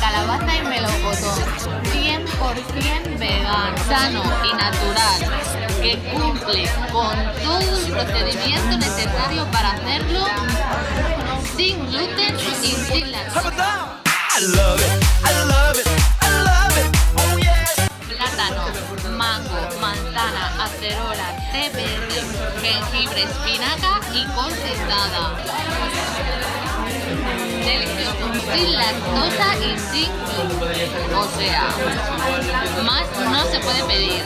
calabaza y melocotón. 100% vegano, sano y natural. Que cumple con todo el procedimiento necesario para hacerlo sin gluten y sin lactosa. Oh plátano, mango, manzana, acerola, té verde, jengibre, espinaca y condensada. Sin lactosa y sin gluten. O sea, más no se puede pedir.